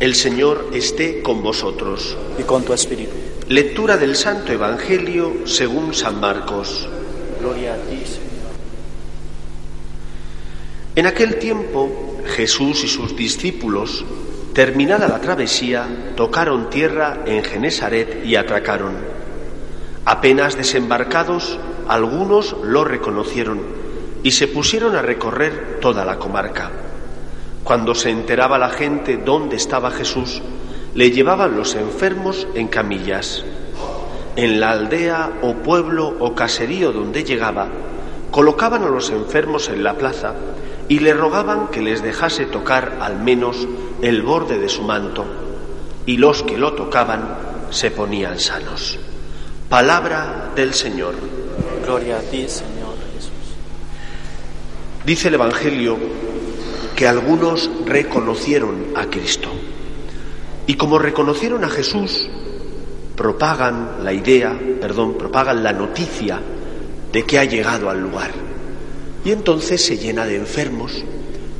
El Señor esté con vosotros. y con tu espíritu. Lectura del Santo Evangelio según San Marcos. Gloria a ti, Señor. En aquel tiempo Jesús y sus discípulos, terminada la travesía, tocaron tierra en Genesaret y atracaron. Apenas desembarcados, algunos lo reconocieron y se pusieron a recorrer toda la comarca. Cuando se enteraba la gente dónde estaba Jesús, le llevaban los enfermos en camillas. En la aldea o pueblo o caserío donde llegaba, colocaban a los enfermos en la plaza y le rogaban que les dejase tocar al menos el borde de su manto, y los que lo tocaban se ponían sanos. Palabra del Señor. Gloria a ti, Señor Jesús. Dice el Evangelio que algunos reconocieron a Cristo. Y como reconocieron a Jesús, propagan la idea, perdón, propagan la noticia de que ha llegado al lugar. Y entonces se llena de enfermos,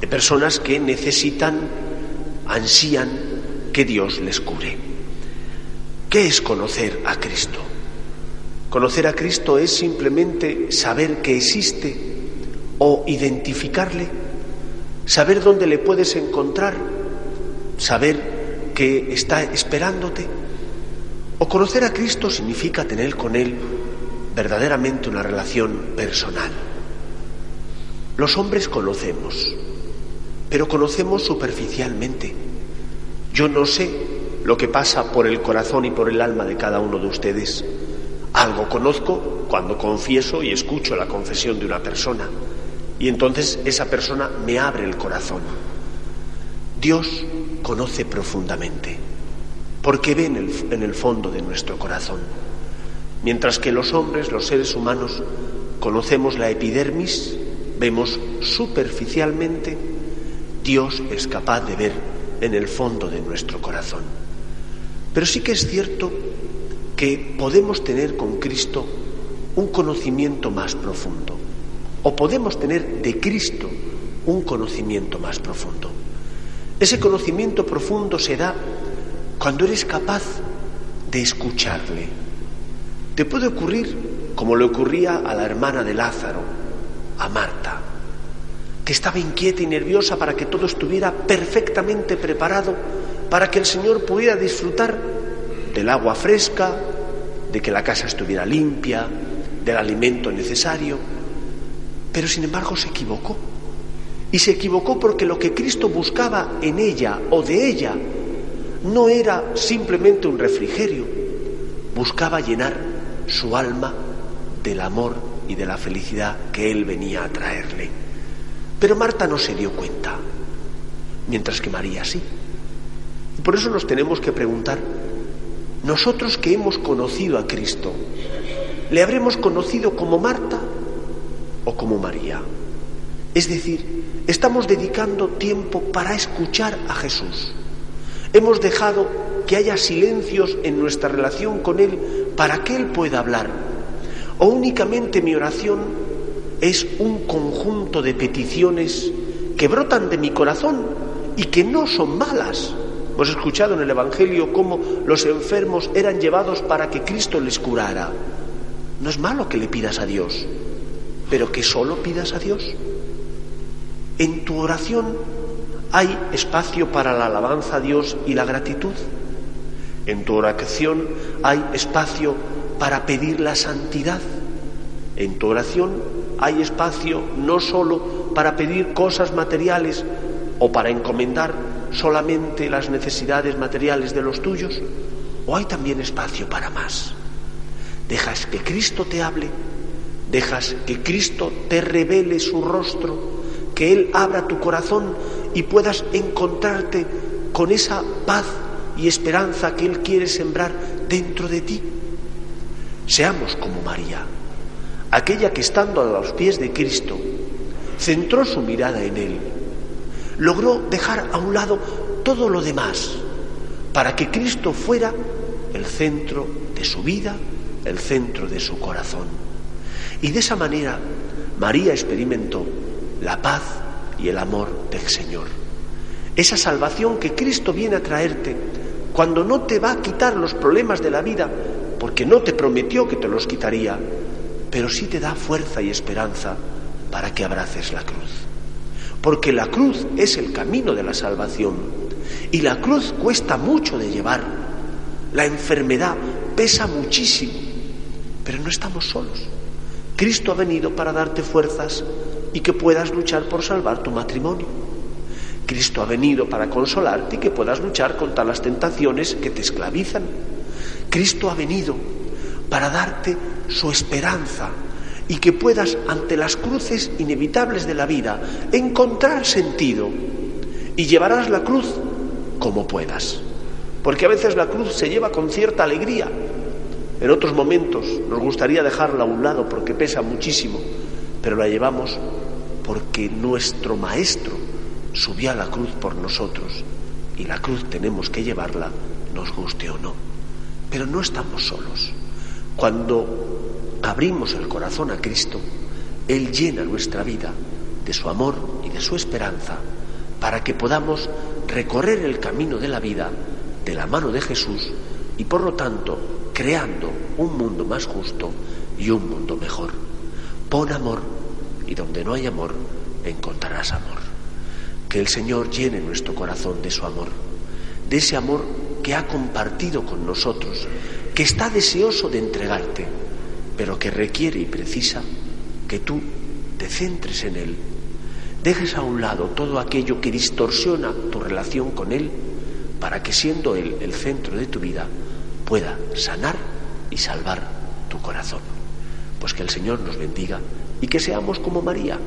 de personas que necesitan, ansían que Dios les cure. ¿Qué es conocer a Cristo? Conocer a Cristo es simplemente saber que existe o identificarle, saber dónde le puedes encontrar, saber que está esperándote. O conocer a Cristo significa tener con Él verdaderamente una relación personal. Los hombres conocemos, pero conocemos superficialmente. Yo no sé lo que pasa por el corazón y por el alma de cada uno de ustedes. Algo conozco cuando confieso y escucho la confesión de una persona. Y entonces esa persona me abre el corazón. Dios conoce profundamente, porque ve en el, en el fondo de nuestro corazón. Mientras que los hombres, los seres humanos, conocemos la epidermis, vemos superficialmente, Dios es capaz de ver en el fondo de nuestro corazón. Pero sí que es cierto que podemos tener con Cristo un conocimiento más profundo, o podemos tener de Cristo un conocimiento más profundo. Ese conocimiento profundo se da cuando eres capaz de escucharle. Te puede ocurrir como le ocurría a la hermana de Lázaro, a Marta, que estaba inquieta y nerviosa para que todo estuviera perfectamente preparado para que el Señor pudiera disfrutar del agua fresca, de que la casa estuviera limpia, del alimento necesario. Pero sin embargo se equivocó. Y se equivocó porque lo que Cristo buscaba en ella o de ella no era simplemente un refrigerio, buscaba llenar su alma del amor y de la felicidad que Él venía a traerle. Pero Marta no se dio cuenta, mientras que María sí. Y por eso nos tenemos que preguntar, nosotros que hemos conocido a Cristo, ¿le habremos conocido como Marta o como María? Es decir, estamos dedicando tiempo para escuchar a Jesús. Hemos dejado que haya silencios en nuestra relación con Él para que Él pueda hablar. O únicamente mi oración es un conjunto de peticiones que brotan de mi corazón y que no son malas. Hemos escuchado en el Evangelio cómo los enfermos eran llevados para que Cristo les curara. No es malo que le pidas a Dios, pero que solo pidas a Dios. En tu oración hay espacio para la alabanza a Dios y la gratitud. En tu oración hay espacio para pedir la santidad. En tu oración hay espacio no solo para pedir cosas materiales o para encomendar solamente las necesidades materiales de los tuyos, o hay también espacio para más. Dejas que Cristo te hable, dejas que Cristo te revele su rostro, que Él abra tu corazón y puedas encontrarte con esa paz y esperanza que Él quiere sembrar dentro de ti. Seamos como María, aquella que estando a los pies de Cristo, centró su mirada en Él, logró dejar a un lado todo lo demás para que Cristo fuera el centro de su vida, el centro de su corazón. Y de esa manera María experimentó la paz y el amor del Señor. Esa salvación que Cristo viene a traerte cuando no te va a quitar los problemas de la vida, porque no te prometió que te los quitaría, pero sí te da fuerza y esperanza para que abraces la cruz. Porque la cruz es el camino de la salvación y la cruz cuesta mucho de llevar. La enfermedad pesa muchísimo, pero no estamos solos. Cristo ha venido para darte fuerzas y que puedas luchar por salvar tu matrimonio. Cristo ha venido para consolarte y que puedas luchar contra las tentaciones que te esclavizan. Cristo ha venido para darte su esperanza y que puedas ante las cruces inevitables de la vida encontrar sentido y llevarás la cruz como puedas. Porque a veces la cruz se lleva con cierta alegría, en otros momentos nos gustaría dejarla a un lado porque pesa muchísimo, pero la llevamos porque nuestro Maestro subió a la cruz por nosotros y la cruz tenemos que llevarla, nos guste o no. Pero no estamos solos. Cuando abrimos el corazón a Cristo, Él llena nuestra vida de su amor y de su esperanza para que podamos recorrer el camino de la vida de la mano de Jesús y por lo tanto creando un mundo más justo y un mundo mejor. Pon amor y donde no hay amor encontrarás amor. Que el Señor llene nuestro corazón de su amor, de ese amor que ha compartido con nosotros, que está deseoso de entregarte, pero que requiere y precisa que tú te centres en Él, dejes a un lado todo aquello que distorsiona tu relación con Él, para que siendo Él el centro de tu vida, pueda sanar y salvar tu corazón. Pues que el Señor nos bendiga y que seamos como María,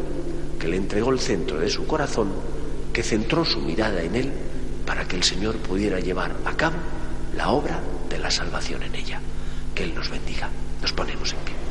que le entregó el centro de su corazón, que centró su mirada en Él para que el Señor pudiera llevar a cabo la obra de la salvación en ella. Que Él nos bendiga. Nos ponemos en pie.